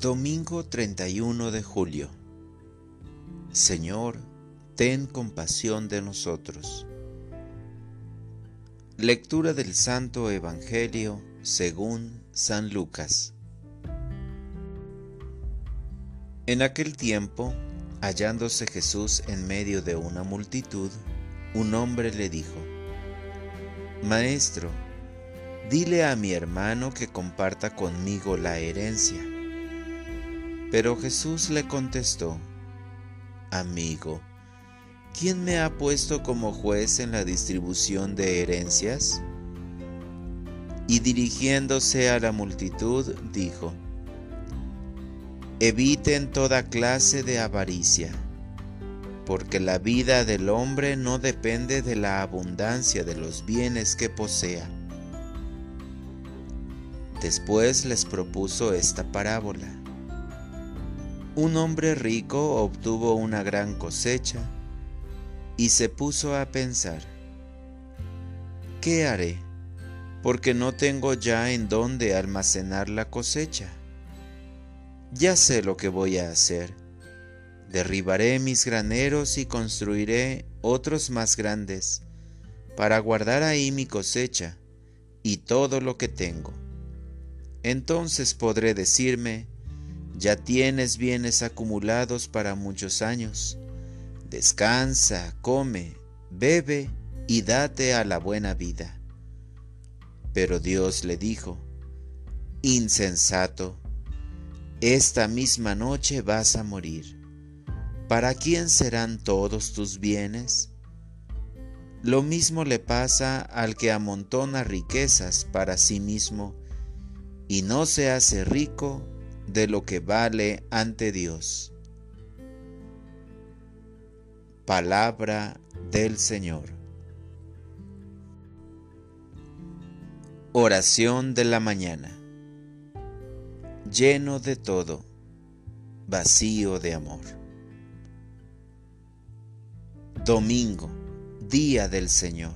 Domingo 31 de julio. Señor, ten compasión de nosotros. Lectura del Santo Evangelio según San Lucas. En aquel tiempo, hallándose Jesús en medio de una multitud, un hombre le dijo, Maestro, dile a mi hermano que comparta conmigo la herencia. Pero Jesús le contestó, Amigo, ¿quién me ha puesto como juez en la distribución de herencias? Y dirigiéndose a la multitud, dijo, Eviten toda clase de avaricia, porque la vida del hombre no depende de la abundancia de los bienes que posea. Después les propuso esta parábola un hombre rico obtuvo una gran cosecha y se puso a pensar, ¿qué haré? Porque no tengo ya en dónde almacenar la cosecha. Ya sé lo que voy a hacer. Derribaré mis graneros y construiré otros más grandes para guardar ahí mi cosecha y todo lo que tengo. Entonces podré decirme, ya tienes bienes acumulados para muchos años. Descansa, come, bebe y date a la buena vida. Pero Dios le dijo, Insensato, esta misma noche vas a morir. ¿Para quién serán todos tus bienes? Lo mismo le pasa al que amontona riquezas para sí mismo y no se hace rico de lo que vale ante Dios. Palabra del Señor. Oración de la mañana. Lleno de todo, vacío de amor. Domingo, Día del Señor.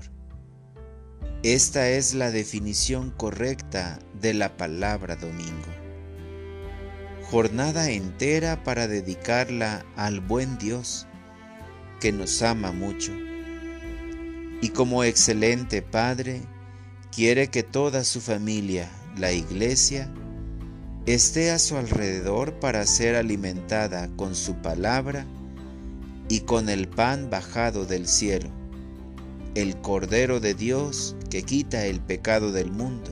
Esta es la definición correcta de la palabra domingo jornada entera para dedicarla al buen Dios, que nos ama mucho. Y como excelente Padre, quiere que toda su familia, la Iglesia, esté a su alrededor para ser alimentada con su palabra y con el pan bajado del cielo, el Cordero de Dios que quita el pecado del mundo,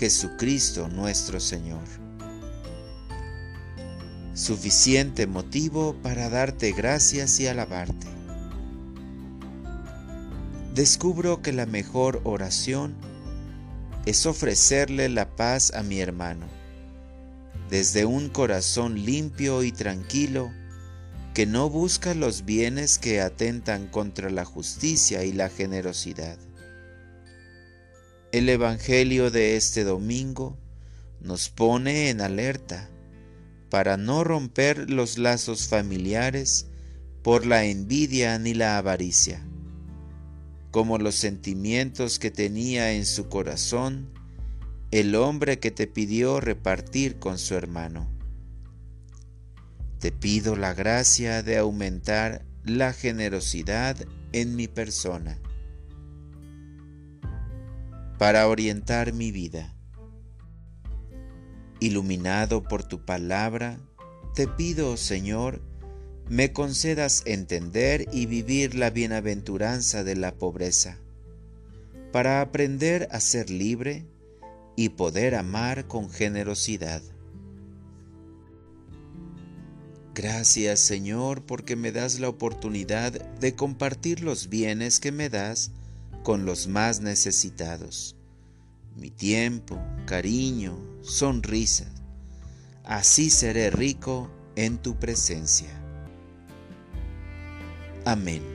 Jesucristo nuestro Señor suficiente motivo para darte gracias y alabarte. Descubro que la mejor oración es ofrecerle la paz a mi hermano, desde un corazón limpio y tranquilo que no busca los bienes que atentan contra la justicia y la generosidad. El Evangelio de este domingo nos pone en alerta para no romper los lazos familiares por la envidia ni la avaricia, como los sentimientos que tenía en su corazón el hombre que te pidió repartir con su hermano. Te pido la gracia de aumentar la generosidad en mi persona para orientar mi vida Iluminado por tu palabra, te pido, Señor, me concedas entender y vivir la bienaventuranza de la pobreza, para aprender a ser libre y poder amar con generosidad. Gracias Señor porque me das la oportunidad de compartir los bienes que me das con los más necesitados mi tiempo, cariño, sonrisas. Así seré rico en tu presencia. Amén.